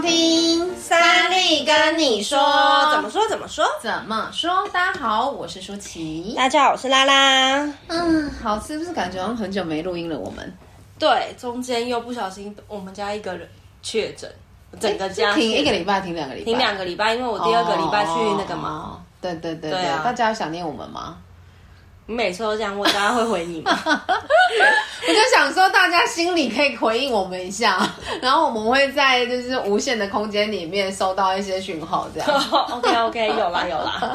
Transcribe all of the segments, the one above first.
收听三立跟你说，怎么说怎么说怎么说？大家好，我是舒淇。大家好，我是拉拉。嗯，好，是不是感觉好像很久没录音了？我们对，中间又不小心，我们家一个人确诊，整个家停一个礼拜，停两个礼拜，停两个礼拜，因为我第二个礼拜去那个嘛。对对对对啊！大家有想念我们吗？你每次都这样问，大家会回你吗？我就想说，大家心里可以回应我们一下，然后我们会在就是无限的空间里面收到一些讯号，这样。OK OK，有啦有啦。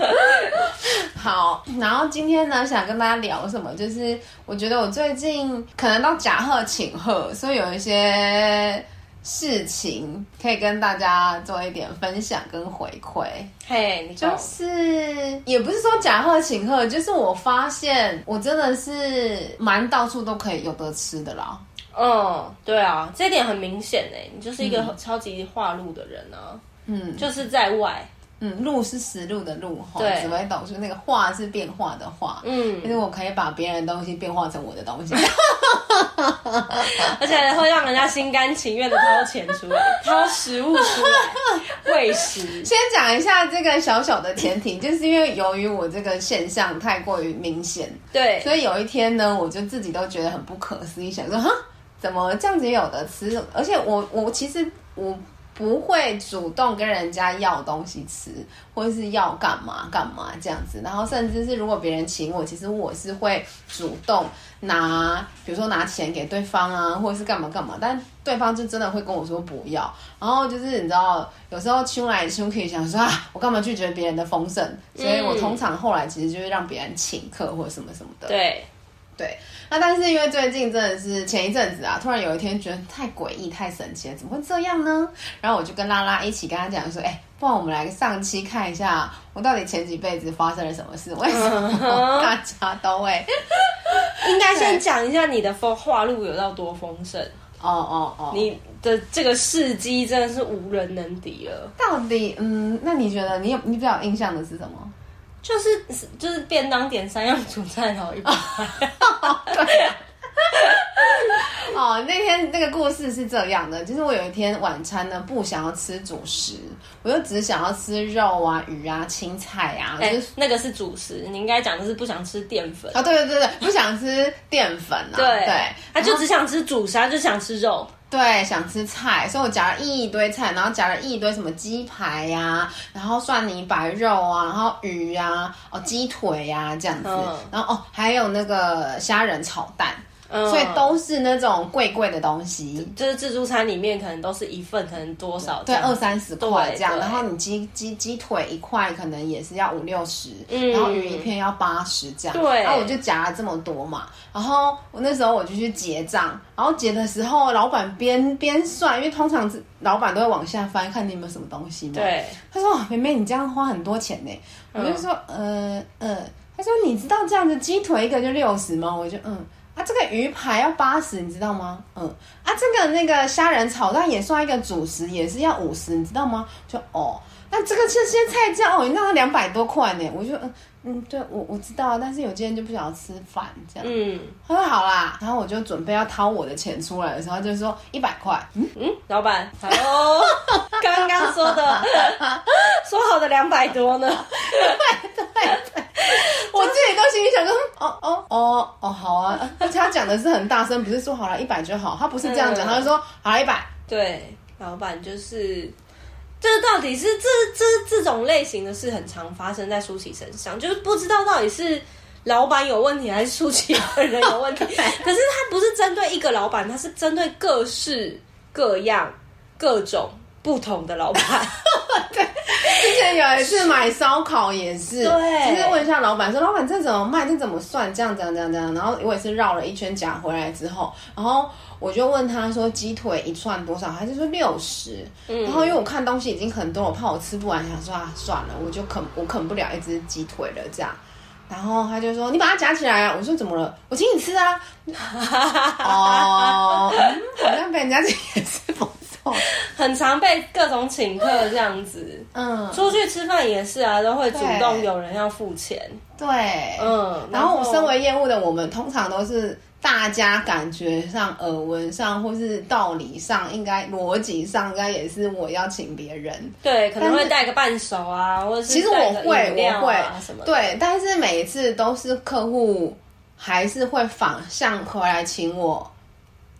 好，然后今天呢，想跟大家聊什么？就是我觉得我最近可能到甲贺请贺，所以有一些。事情可以跟大家做一点分享跟回馈。嘿、就是也不是说假贺请贺，就是我发现我真的是蛮到处都可以有得吃的啦。嗯，对啊，这点很明显哎，你就是一个超级化路的人啊。嗯，就是在外。嗯，路是实路的路，对，紫微斗数那个化是变化的化，嗯，就是我可以把别人的东西变化成我的东西，而且会让人家心甘情愿的掏钱出来，掏食物出来喂食。先讲一下这个小小的前提，就是因为由于我这个现象太过于明显，对，所以有一天呢，我就自己都觉得很不可思议，想说哈，怎么这样子也有的吃？而且我我其实我。不会主动跟人家要东西吃，或者是要干嘛干嘛这样子。然后甚至是如果别人请我，其实我是会主动拿，比如说拿钱给对方啊，或者是干嘛干嘛。但对方就真的会跟我说不要。然后就是你知道，有时候亲来亲去，想说啊，我干嘛拒绝别人的丰盛？所以我通常后来其实就是让别人请客或什么什么的。对。对，那但是因为最近真的是前一阵子啊，突然有一天觉得太诡异、太神奇了，怎么会这样呢？然后我就跟拉拉一起跟他讲说，哎、欸，不然我们来上期看一下，我到底前几辈子发生了什么事？为什么 大家都会？应该先讲一下你的风化路有到多丰盛哦哦哦，你的这个事迹真的是无人能敌了。到底，嗯，那你觉得你有你比较印象的是什么？就是就是便当点三样 主菜，然后一百。对啊。哦，那天那个故事是这样的，就是我有一天晚餐呢，不想要吃主食，我就只想要吃肉啊、鱼啊、青菜啊。哎、就是欸，那个是主食，你应该讲的是不想吃淀粉啊。对对对对，不想吃淀粉啊。对对，他就只想吃主食，他就想吃肉。对，想吃菜，所以我夹了一堆菜，然后夹了一堆什么鸡排呀、啊，然后蒜泥白肉啊，然后鱼呀、啊，哦鸡腿呀、啊、这样子，嗯、然后哦还有那个虾仁炒蛋。嗯、所以都是那种贵贵的东西，就是自助餐里面可能都是一份，可能多少对二三十块这样，然后你鸡鸡鸡腿一块可能也是要五六十，然后鱼一片要八十这样，对，然后我就夹了这么多嘛，然后我那时候我就去结账，然后结的时候老板边边算，因为通常是老板都会往下翻看你有没有什么东西嘛，对，他说妹妹你这样花很多钱呢，我就说呃呃，他说你知道这样子鸡腿一个就六十吗？我就嗯。啊，这个鱼排要八十，你知道吗？嗯，啊，这个那个虾仁炒蛋也算一个主食，也是要五十，你知道吗？就哦，那这个这些菜价哦，你知道两百多块呢。我就嗯嗯，对我我知道，但是有些人就不想要吃饭这样。嗯，他说好啦，然后我就准备要掏我的钱出来的时候，他就说一百块。嗯嗯，老板，Hello，刚刚说的 说好的两百多呢？对对对。我自己都心里想说，哦哦哦哦，好且他讲的是很大声，不是说好了一百就好，他不是这样讲，他就说好了一百。对，老板就是，这到底是这这这种类型的事很常发生在舒淇身上，就是不知道到底是老板有问题还是舒淇本人有问题。可是他不是针对一个老板，他是针对各式各样、各种不同的老板。有一次买烧烤也是，对，就是问一下老板说：“老板这怎么卖？这怎么算？这样这样这样这样。”然后我也是绕了一圈夹回来之后，然后我就问他说：“鸡腿一串多少？”还是说六十？嗯。然后因为我看东西已经很多，我怕我吃不完，想说啊，算了，我就啃我啃不了一只鸡腿了这样。然后他就说：“你把它夹起来啊！”我说：“怎么了？我请你吃啊。”哦，嗯，好像被人家也是讽刺。错，很常被各种请客这样子。嗯，出去吃饭也是啊，都会主动有人要付钱。对，嗯，然后我身为业务的我们，通常都是。大家感觉上、耳闻上，或是道理上，应该逻辑上，应该也是我要请别人。对，可能会带个伴手啊，或者是其实我会，我会什么？对，但是每一次都是客户还是会反向回来请我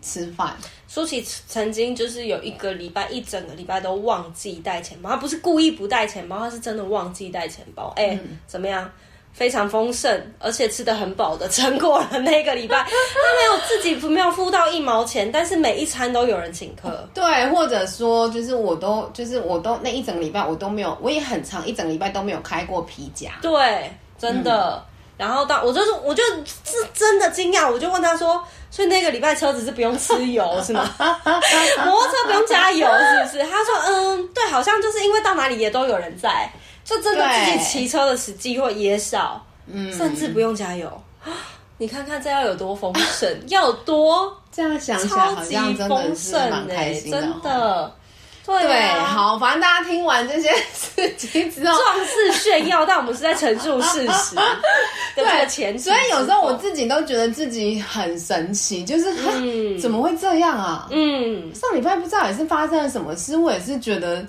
吃饭。舒淇曾经就是有一个礼拜，一整个礼拜都忘记带钱包，他不是故意不带钱包，他是真的忘记带钱包。哎、欸嗯，怎么样？非常丰盛，而且吃得很饱的撑过了那个礼拜。他没有自己没有付到一毛钱，但是每一餐都有人请客。对，或者说就是我都就是我都那一整个礼拜我都没有，我也很长一整个礼拜都没有开过皮夹。对，真的。嗯、然后到我就是我就是真的惊讶，我就问他说：“所以那个礼拜车子是不用吃油 是吗？摩托车不用加油是不是？”他说：“嗯，对，好像就是因为到哪里也都有人在。”就真的自己骑车的时机会也少，嗯，甚至不用加油。你看看这要有多丰盛，要有多这样想起来好像真的是蛮开心的，真的。对，对，好，反正大家听完这些事情之后，壮士炫耀，但我们是在陈述事实。对，前所以有时候我自己都觉得自己很神奇，就是、嗯、怎么会这样啊？嗯，上礼拜不知道也是发生了什么事，我也是觉得。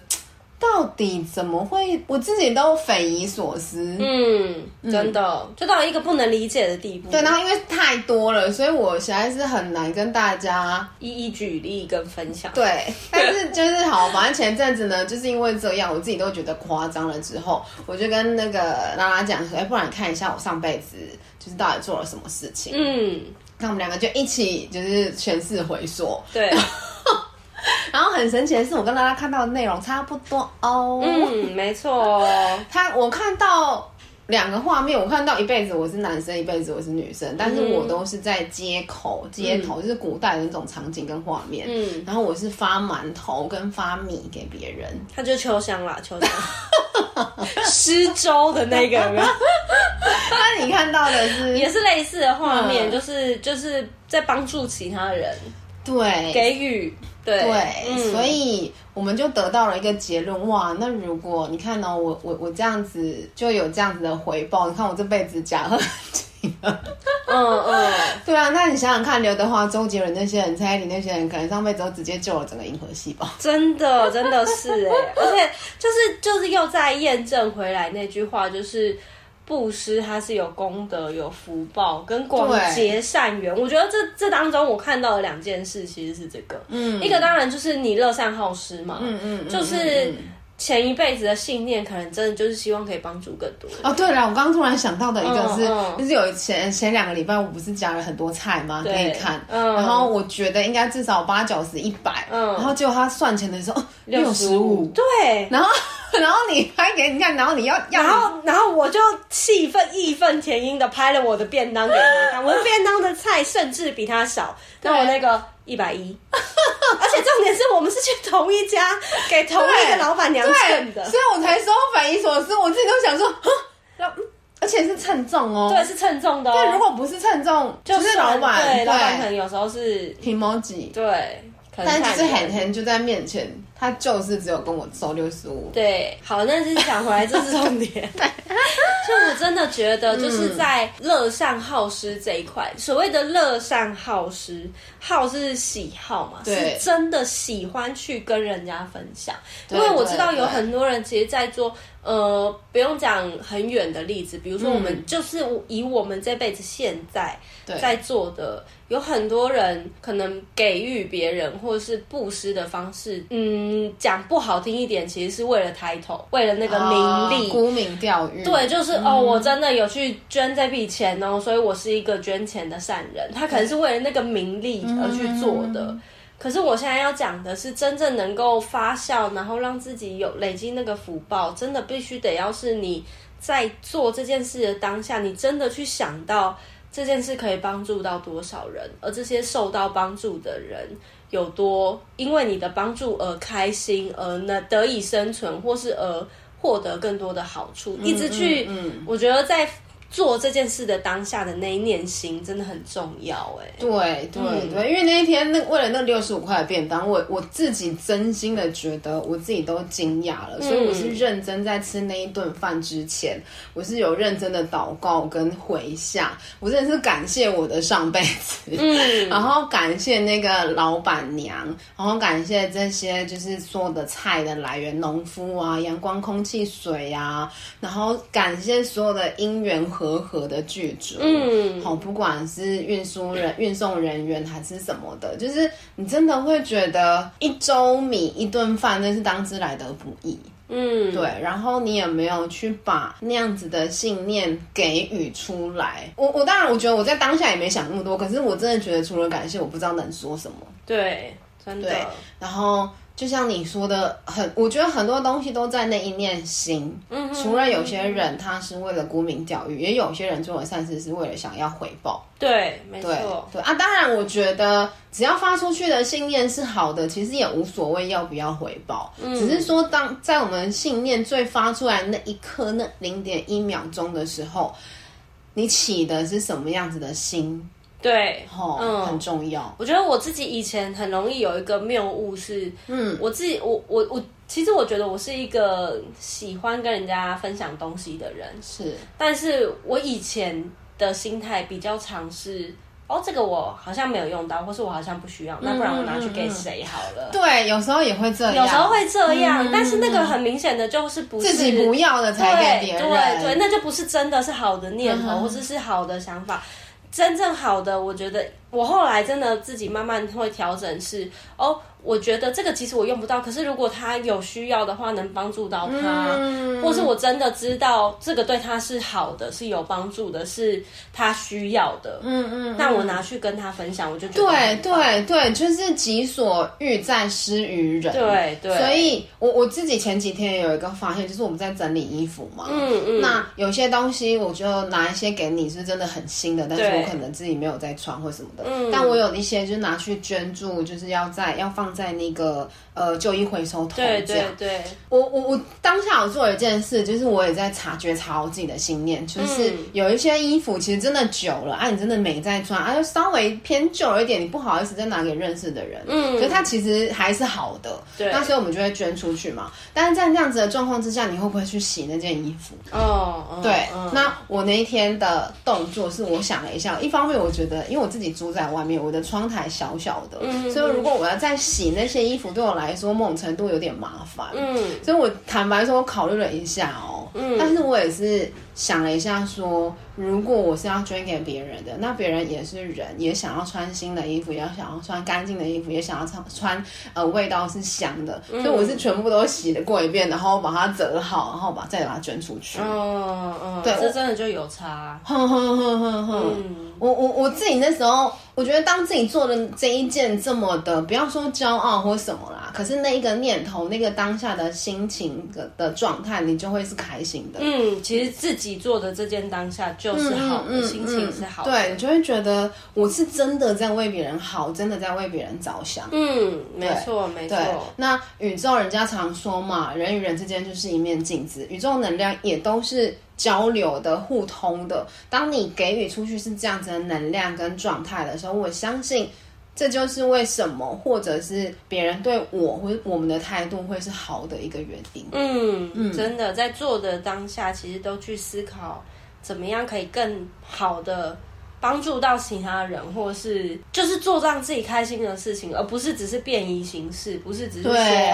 到底怎么会？我自己都匪夷所思。嗯，真的，嗯，就到一个不能理解的地步。对，然后因为太多了，所以我实在是很难跟大家一一举例跟分享。对，但是就是好，反正前阵子呢，就是因为这样，我自己都觉得夸张了。之后，我就跟那个拉拉讲说：“哎，不然看一下我上辈子就是到底做了什么事情。”嗯，那我们两个就一起就是全是回溯。对。然后很神奇的是，我跟大家看到的内容差不多哦。嗯，没错。他我看到两个画面，我看到一辈子我是男生，一辈子我是女生，但是我都是在街口，街头就是古代的那种场景跟画面。嗯。然后我是发馒头跟发米给别人，他就秋香啦，秋香。施粥的那个有没有？那你看到的是也是类似的画面，嗯、就是就是在帮助其他人，对，给予。对，所以我们就得到了一个结论，哇！那如果你看呢、哦，我我我这样子就有这样子的回报，你看我这辈子假很紧，嗯嗯，对啊，那你想想看，刘德华、周杰伦那些人，蔡依林那些人，可能上辈子都直接救了整个银河系吧？真的，真的是哎，而且就是就是又再验证回来那句话，就是。布施它是有功德、有福报跟广结善缘。我觉得这这当中我看到的两件事其实是这个，嗯，一个当然就是你乐善好施嘛，嗯嗯，就是前一辈子的信念，可能真的就是希望可以帮助更多人。哦，对了，我刚刚突然想到的一个是，嗯。嗯、就是有前前两个礼拜我不是加了很多菜吗？可以看，嗯，然后我觉得应该至少八九十一百，嗯，然后结果他算钱的时候六十五，对，然后。然后你拍给你看，然后你要，然后然后我就气愤义愤填膺的拍了我的便当给他看，我的便当的菜甚至比他少，那我那个一百一，而且重点是我们是去同一家给同一个老板娘称的，所以我才说匪夷所思，我自己都想说，而且是称重哦，对，是称重的哦，对，如果不是称重，就是老板，对，老板可能有时候是挺毛几，对。但就是很很就在面前，他就是只有跟我收六十五。对，好，那是讲回来，这是重点。就我真的觉得，就是在乐善好施这一块，嗯、所谓的乐善好施，好是喜好嘛，是真的喜欢去跟人家分享。因为我知道有很多人其实，在做。呃，不用讲很远的例子，比如说我们就是以我们这辈子现在在做的，嗯、有很多人可能给予别人或者是布施的方式，嗯，讲不好听一点，其实是为了抬头，为了那个名利，沽、哦、名钓誉。对，就是、嗯、哦，我真的有去捐这笔钱哦，所以我是一个捐钱的善人。他可能是为了那个名利而去做的。嗯可是我现在要讲的是，真正能够发酵，然后让自己有累积那个福报，真的必须得要是你在做这件事的当下，你真的去想到这件事可以帮助到多少人，而这些受到帮助的人有多因为你的帮助而开心，而呢得以生存，或是而获得更多的好处，一直去，我觉得在。做这件事的当下的那一念心真的很重要哎。对对对，因为那一天那为了那六十五块的便当，我我自己真心的觉得我自己都惊讶了，所以我是认真在吃那一顿饭之前，我是有认真的祷告跟回向，我真的是感谢我的上辈子，嗯，然后感谢那个老板娘，然后感谢这些就是所有的菜的来源，农夫啊，阳光、空气、水啊，然后感谢所有的因缘和合的剧组，嗯，好，不管是运输人、运送人员还是什么的，就是你真的会觉得一周米一顿饭那是当之来得不易，嗯，对。然后你也没有去把那样子的信念给予出来？我我当然我觉得我在当下也没想那么多，可是我真的觉得除了感谢，我不知道能说什么。对，真的。对，然后。就像你说的，很，我觉得很多东西都在那一念心。嗯，除了有些人他是为了沽名钓誉，也有些人做了善事是为了想要回报。对，没错。对，对啊，当然，我觉得只要发出去的信念是好的，其实也无所谓要不要回报。嗯，只是说，当在我们信念最发出来那一刻，那零点一秒钟的时候，你起的是什么样子的心？对，嗯，很重要。我觉得我自己以前很容易有一个谬误是，嗯，我自己，我我我，其实我觉得我是一个喜欢跟人家分享东西的人，是，但是我以前的心态比较常是，哦，这个我好像没有用到，或是我好像不需要，那不然我拿去给谁好了。对，有时候也会这样，有时候会这样，但是那个很明显的就是不是自己不要的才给别人，对对，那就不是真的是好的念头，或者是好的想法。真正好的，我觉得我后来真的自己慢慢会调整是，哦。我觉得这个其实我用不到，可是如果他有需要的话，能帮助到他，嗯、或是我真的知道这个对他是好的，是有帮助的，是他需要的，嗯嗯，那我拿去跟他分享，我就觉得对对对，就是己所欲在施于人，对对。所以我我自己前几天也有一个发现，就是我们在整理衣服嘛，嗯嗯，那有些东西我就拿一些给你，是真的很新的，但是我可能自己没有在穿或什么的，嗯，但我有一些就拿去捐助，就是要在要放。在那个呃旧衣回收桶，对对对，我我我当下我做了一件事，就是我也在察觉察我自己的信念，就是有一些衣服其实真的久了，啊，你真的没在穿，啊，就稍微偏旧了一点，你不好意思再拿给认识的人，嗯，可是它其实还是好的，对，那所以我们就会捐出去嘛。但是在那样子的状况之下，你会不会去洗那件衣服？哦，对，那我那一天的动作是我想了一下，一方面我觉得，因为我自己住在外面，我的窗台小小的，嗯，所以如果我要再洗那些衣服对我来说，某种程度有点麻烦。嗯，所以我坦白说，我考虑了一下哦。嗯，但是我也是想了一下，说如果我是要捐给别人的，那别人也是人，也想要穿新的衣服，也要想要穿干净的衣服，也想要穿穿呃味道是香的。所以我是全部都洗了过一遍，然后把它折好，然后把再把它捐出去。嗯嗯，对，这真的就有差。哼哼哼哼哼，我我我自己那时候。我觉得当自己做的这一件这么的，不要说骄傲或什么啦，可是那一个念头，那个当下的心情的的状态，你就会是开心的。嗯，其实自己做的这件当下就是好的，嗯嗯嗯、心情是好的。对，你就会觉得我是真的在为别人好，真的在为别人着想。嗯，没错，没错。那宇宙人家常说嘛，人与人之间就是一面镜子，宇宙能量也都是。交流的、互通的，当你给予出去是这样子的能量跟状态的时候，我相信这就是为什么，或者是别人对我或我们的态度会是好的一个原因。嗯嗯，真的在做的当下，其实都去思考怎么样可以更好的帮助到其他人，或是就是做让自己开心的事情，而不是只是便宜形式，不是只是说对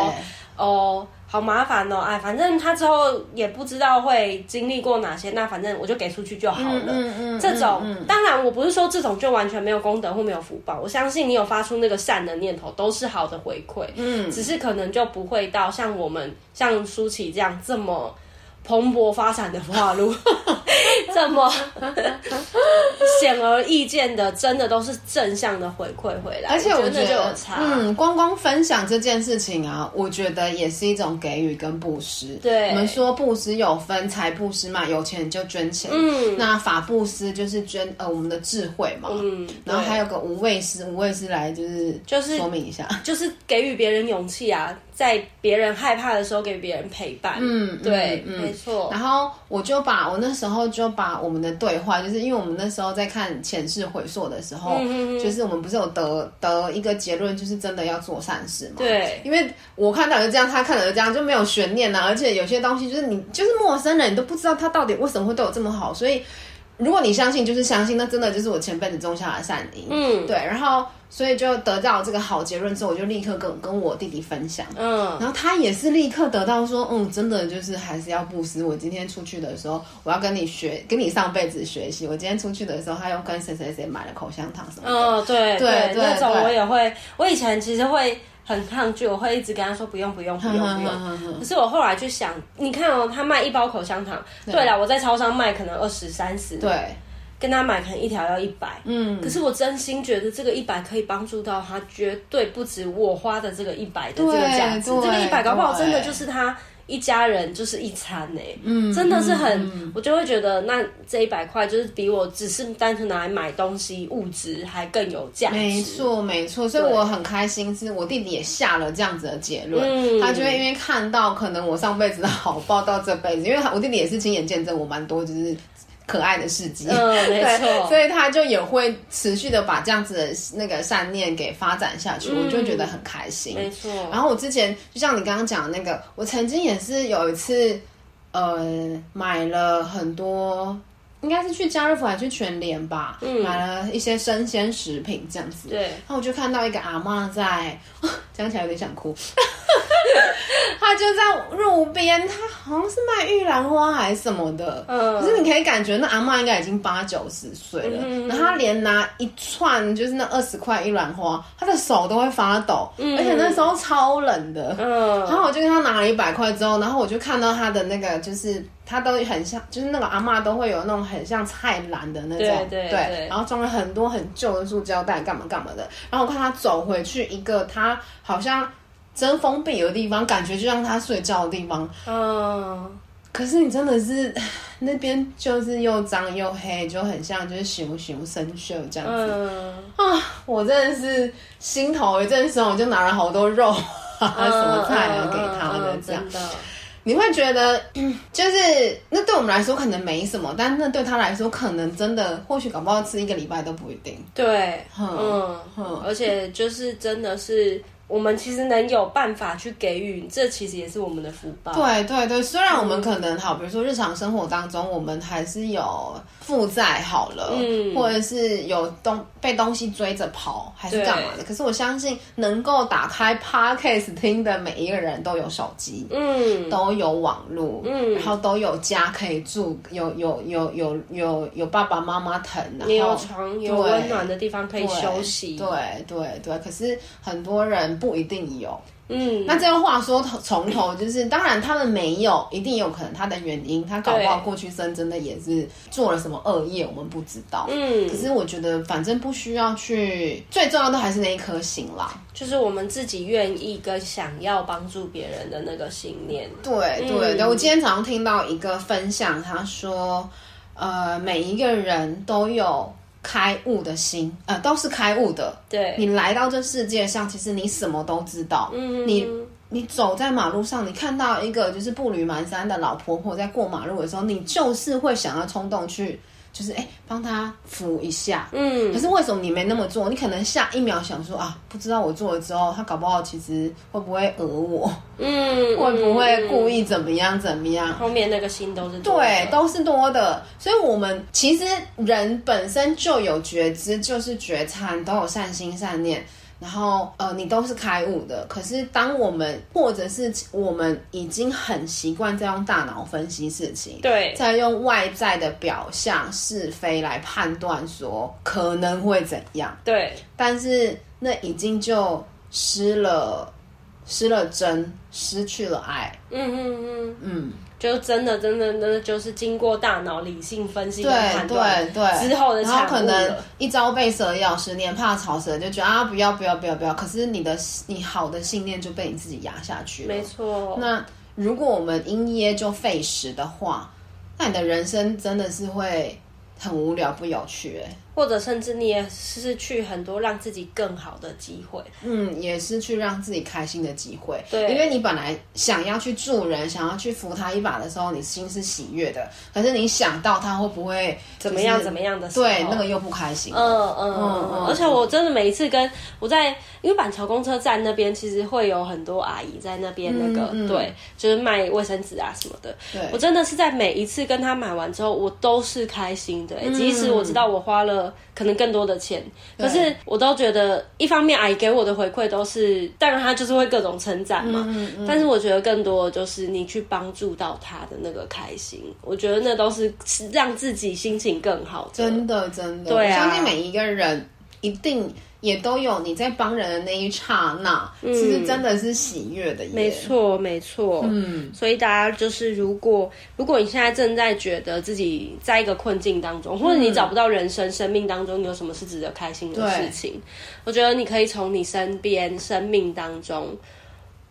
哦。好麻烦哦，哎，反正他之后也不知道会经历过哪些，那反正我就给出去就好了。嗯嗯，嗯这种、当然我不是说这种就完全没有功德或没有福报，我相信你有发出那个善的念头都是好的回馈。嗯，只是可能就不会到像我们像舒淇这样这么。蓬勃发展的花路，这么 显而易见的，真的都是正向的回馈回来，而且我觉得就有差。嗯，光光分享这件事情啊，我觉得也是一种给予跟布施。对，我们说布施有分财布施嘛，有钱就捐钱。嗯，那法布施就是捐呃我们的智慧嘛。嗯，然后还有个无畏施，无畏施来就是就是说明一下，就是给予别人勇气啊。在别人害怕的时候给别人陪伴。嗯，对，嗯、没错。然后我就把我那时候就把我们的对话，就是因为我们那时候在看前世回溯的时候，嗯、就是我们不是有得得一个结论，就是真的要做善事嘛。对，因为我看到就这样，他看到就这样，就没有悬念呐、啊。而且有些东西就是你就是陌生人，你都不知道他到底为什么会对我这么好，所以。如果你相信，就是相信，那真的就是我前辈子种下的善因。嗯，对，然后所以就得到这个好结论之后，我就立刻跟跟我弟弟分享。嗯，然后他也是立刻得到说，嗯，真的就是还是要布施。我今天出去的时候，我要跟你学，跟你上辈子学习。我今天出去的时候，他又跟谁谁谁买了口香糖什么的。哦，对对对，那种我也会。我以前其实会。很抗拒，我会一直跟他说不用不用不用不用。可是我后来就想，你看哦，他卖一包口香糖，对了，我在超商卖可能二十三十，对，跟他买可能一条要一百，嗯。可是我真心觉得这个一百可以帮助到他，绝对不止我花的这个一百的这个价值，这个一百搞不好真的就是他。一家人就是一餐呢、欸，嗯，真的是很，嗯、我就会觉得那这一百块就是比我只是单纯拿来买东西物质还更有价值。没错，没错，所以我很开心，是我弟弟也下了这样子的结论，嗯、他就会因为看到可能我上辈子的好报到这辈子，因为我弟弟也是亲眼见证我蛮多，就是。可爱的事迹，嗯，没错，所以他就也会持续的把这样子的那个善念给发展下去，嗯、我就觉得很开心，没错。然后我之前就像你刚刚讲的那个，我曾经也是有一次，呃，买了很多，应该是去家乐福还是去全联吧，嗯，买了一些生鲜食品这样子，对。然后我就看到一个阿嬷在，讲起来有点想哭。她就在路边，她好像是卖玉兰花还是什么的，嗯，可是你可以感觉那阿嬷应该已经八九十岁了，嗯、然后她连拿一串就是那二十块玉兰花，她的手都会发抖，嗯、而且那时候超冷的，嗯，然后我就跟她拿了一百块之后，然后我就看到她的那个就是他都很像，就是那个阿嬷都会有那种很像菜篮的那种，对对对，对，然后装了很多很旧的塑胶袋干嘛干嘛的，然后我看他走回去一个他好像。真封闭的地方，感觉就像他睡觉的地方。嗯，可是你真的是那边就是又脏又黑，就很像就是熊熊生锈这样子。嗯啊，我真的是心头一阵酸，我就拿了好多肉啊，什么菜啊给他的这样。真的，你会觉得 就是那对我们来说可能没什么，但那对他来说可能真的，或许搞不好吃一个礼拜都不一定。对，嗯嗯，而且就是真的是。我们其实能有办法去给予，这其实也是我们的福报。对对对，虽然我们可能好，比如说日常生活当中，我们还是有负债好了，嗯，或者是有东被东西追着跑，还是干嘛的。可是我相信，能够打开 Podcast 听的每一个人都有手机，嗯，都有网络，嗯，然后都有家可以住，有有有有有有爸爸妈妈疼，然后有床有温暖的地方可以休息。对对对，对，可是很多人。不一定有，嗯，那这个话说从头就是，当然他们没有，一定有可能他的原因，他搞不好过去生真的也是做了什么恶业，我们不知道，嗯，可是我觉得反正不需要去，最重要的还是那一颗心啦，就是我们自己愿意跟想要帮助别人的那个信念。对对对，我今天早上听到一个分享，他说，呃，每一个人都有。开悟的心，呃，都是开悟的。对，你来到这世界上，其实你什么都知道。嗯，你你走在马路上，你看到一个就是步履蹒跚的老婆婆在过马路的时候，你就是会想要冲动去。就是哎，帮他扶一下，嗯。可是为什么你没那么做？你可能下一秒想说啊，不知道我做了之后，他搞不好其实会不会讹我？嗯，会不会故意怎么样怎么样？后面那个心都是多的。对，都是多的。所以，我们其实人本身就有觉知，就是觉察，都有善心善念。然后，呃，你都是开悟的。可是，当我们或者是我们已经很习惯在用大脑分析事情，对，在用外在的表象是非来判断说可能会怎样，对。但是那已经就失了，失了真，失去了爱。嗯嗯嗯嗯。嗯就真的真的真的就是经过大脑理性分析跟判断对对对之后的产物，然后可能一朝被蛇咬，十年怕草蛇，就觉得啊不要不要不要不要。可是你的你好的信念就被你自己压下去了。没错。那如果我们因噎就废食的话，那你的人生真的是会很无聊不有趣哎。或者甚至你也失去很多让自己更好的机会，嗯，也失去让自己开心的机会。对，因为你本来想要去助人，想要去扶他一把的时候，你心是喜悦的。可是你想到他会不会、就是、怎么样怎么样的时候，对，那个又不开心。嗯嗯嗯，嗯，嗯。而且我真的每一次跟我在，因为板桥公车站那边其实会有很多阿姨在那边那个、嗯嗯、对，就是卖卫生纸啊什么的。对，我真的是在每一次跟他买完之后，我都是开心的。即使我知道我花了。可能更多的钱，可是我都觉得，一方面阿姨给我的回馈都是，当然他就是会各种称赞嘛、嗯嗯。但是我觉得更多的就是你去帮助到他的那个开心，我觉得那都是让自己心情更好的。真的，真的，对啊，我相信每一个人一定。也都有你在帮人的那一刹那，嗯，其实真的是喜悦的耶。没错，没错。嗯，所以大家就是，如果如果你现在正在觉得自己在一个困境当中，或者你找不到人生、嗯、生命当中有什么是值得开心的事情，我觉得你可以从你身边生命当中。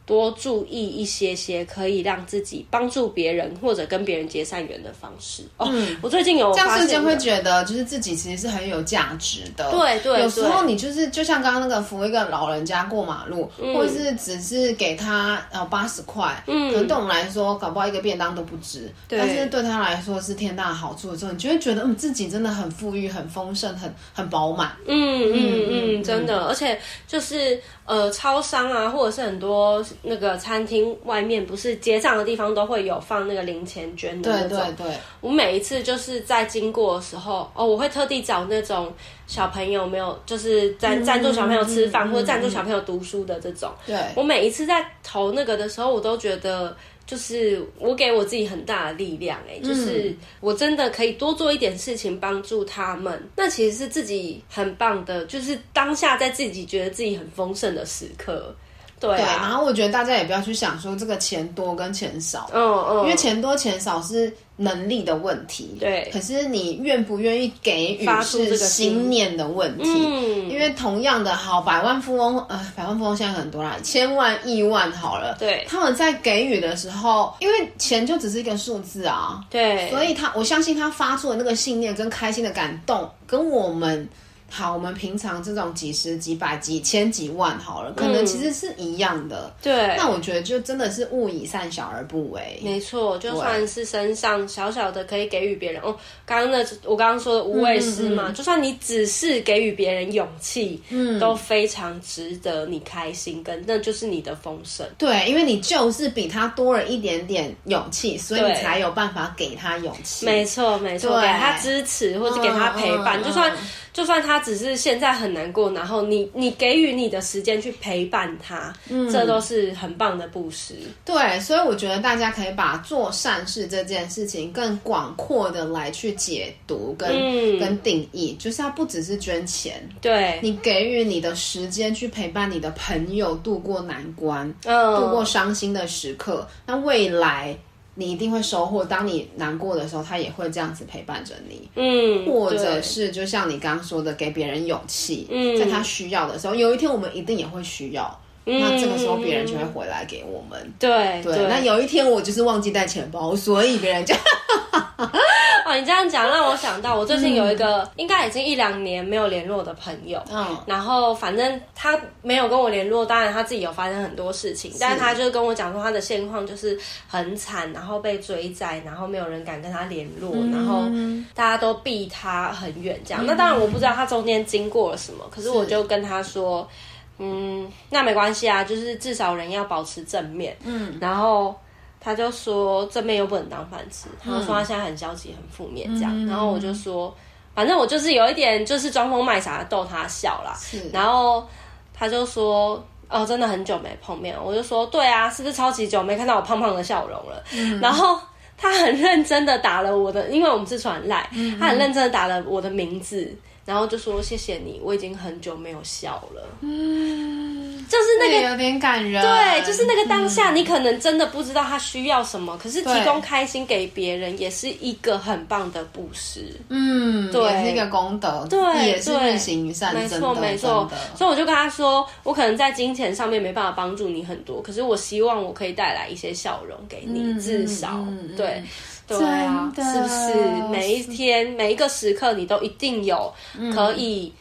多注意一些些可以让自己帮助别人或者跟别人结善缘的方式。哦、嗯，我最近有这样瞬间会觉得，就是自己其实是很有价值的。对对，有时候你就是就像刚刚那个扶一个老人家过马路，嗯、或者是只是给他呃八十块，嗯，可能对我们来说搞不好一个便当都不值，但是对他来说是天大的好处的时候，你就会觉得嗯自己真的很富裕、很丰盛、很很饱满。嗯嗯嗯，真的，而且就是呃，超商啊，或者是很多。那个餐厅外面不是结账的地方都会有放那个零钱捐的那种。对对对。我每一次就是在经过的时候，哦，我会特地找那种小朋友没有，就是赞赞助小朋友吃饭、嗯、或者赞助小朋友读书的这种。对。我每一次在投那个的时候，我都觉得就是我给我自己很大的力量、欸，哎，就是我真的可以多做一点事情帮助他们。那其实是自己很棒的，就是当下在自己觉得自己很丰盛的时刻。对，啊、对，然后我觉得大家也不要去想说这个钱多跟钱少，嗯嗯，因为钱多钱少是能力的问题，对。可是你愿不愿意给予是心念的问题，嗯。因为同样的，好，百万富翁，呃，百万富翁现在很多啦，千万亿万好了，对。他们在给予的时候，因为钱就只是一个数字啊，对。所以他，我相信他发出的那个信念跟开心的感动，跟我们。好，我们平常这种几十、几百、几千、几万好了，可能其实是一样的。嗯、对，那我觉得就真的是勿以善小而不为。没错，就算是身上小小的可以给予别人哦，刚刚那我刚刚说的无畏师嘛、嗯嗯，就算你只是给予别人勇气，嗯，都非常值得你开心，跟那就是你的丰盛。对，因为你就是比他多了一点点勇气，所以你才有办法给他勇气。没错，没错，给他支持或者给他陪伴，嗯、就算。嗯就算他只是现在很难过，然后你你给予你的时间去陪伴他，嗯，这都是很棒的布施。对，所以我觉得大家可以把做善事这件事情更广阔的来去解读跟、嗯、跟定义，就是它不只是捐钱，对，你给予你的时间去陪伴你的朋友度过难关，嗯，度过伤心的时刻，那未来。你一定会收获。当你难过的时候，他也会这样子陪伴着你。嗯，或者是就像你刚刚说的，给别人勇气。嗯，在他需要的时候，有一天我们一定也会需要。嗯，那这个时候别人就会回来给我们。对对，对。那有一天我就是忘记带钱包，所以别人就。哦，你这样讲让我想到，我最近有一个、嗯、应该已经一两年没有联络的朋友，嗯，然后反正他没有跟我联络，当然他自己有发生很多事情，但是他就跟我讲说他的现况就是很惨，然后被追债，然后没有人敢跟他联络、嗯，然后大家都避他很远，这样、嗯。那当然我不知道他中间经过了什么，可是我就跟他说，嗯，那没关系啊，就是至少人要保持正面，嗯，然后。他就说正面又不能当饭吃，他就说他现在很消极、很负面这样、嗯，然后我就说，反正我就是有一点就是装疯卖傻逗他笑啦。是，然后他就说，哦，真的很久没碰面，我就说，对啊，是不是超级久没看到我胖胖的笑容了？嗯、然后他很认真的打了我的，因为我们是传赖，他很认真的打了我的名字。然后就说谢谢你，我已经很久没有笑了。嗯，就是那个有点感人。对，就是那个当下，你可能真的不知道他需要什么，嗯、可是提供开心给别人也是一个很棒的布施。嗯，对，也是一个功德。对，也是日行善。没错，没错。所以我就跟他说，我可能在金钱上面没办法帮助你很多，可是我希望我可以带来一些笑容给你，嗯、至少、嗯、对。对啊，是不是每一天每一个时刻，你都一定有可以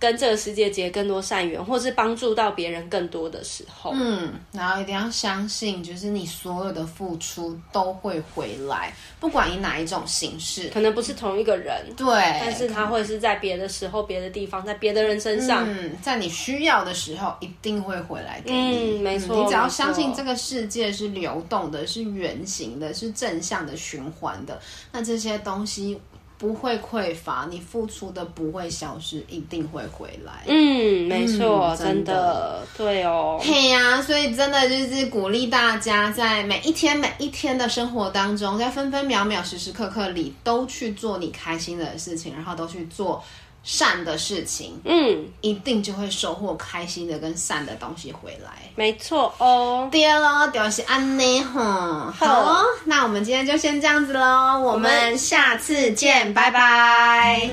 跟这个世界结更多善缘，或是帮助到别人更多的时候。嗯，然后一定要相信，就是你所有的付出都会回来，不管以哪一种形式，可能不是同一个人，对，但是他会是在别的时候、别的地方，在别的人身上。嗯，在你需要的时候，一定会回来给你。嗯，没错，嗯，你只要相信这个世界是流动的，是圆形的，是正向的循环的，那这些东西不会匮乏，你付出的不会消失，一定会回来。嗯，没错，嗯，真的，对哦。嘿呀，啊，所以真的就是鼓励大家，在每一天每一天的生活当中，在分分秒秒、时时刻刻里，都去做你开心的事情，然后都去做。善的事情，嗯，一定就会收获开心的跟善的东西回来。没错哦，对了，就是安内哈。好哦，那我们今天就先这样子喽，我们下次见，拜拜。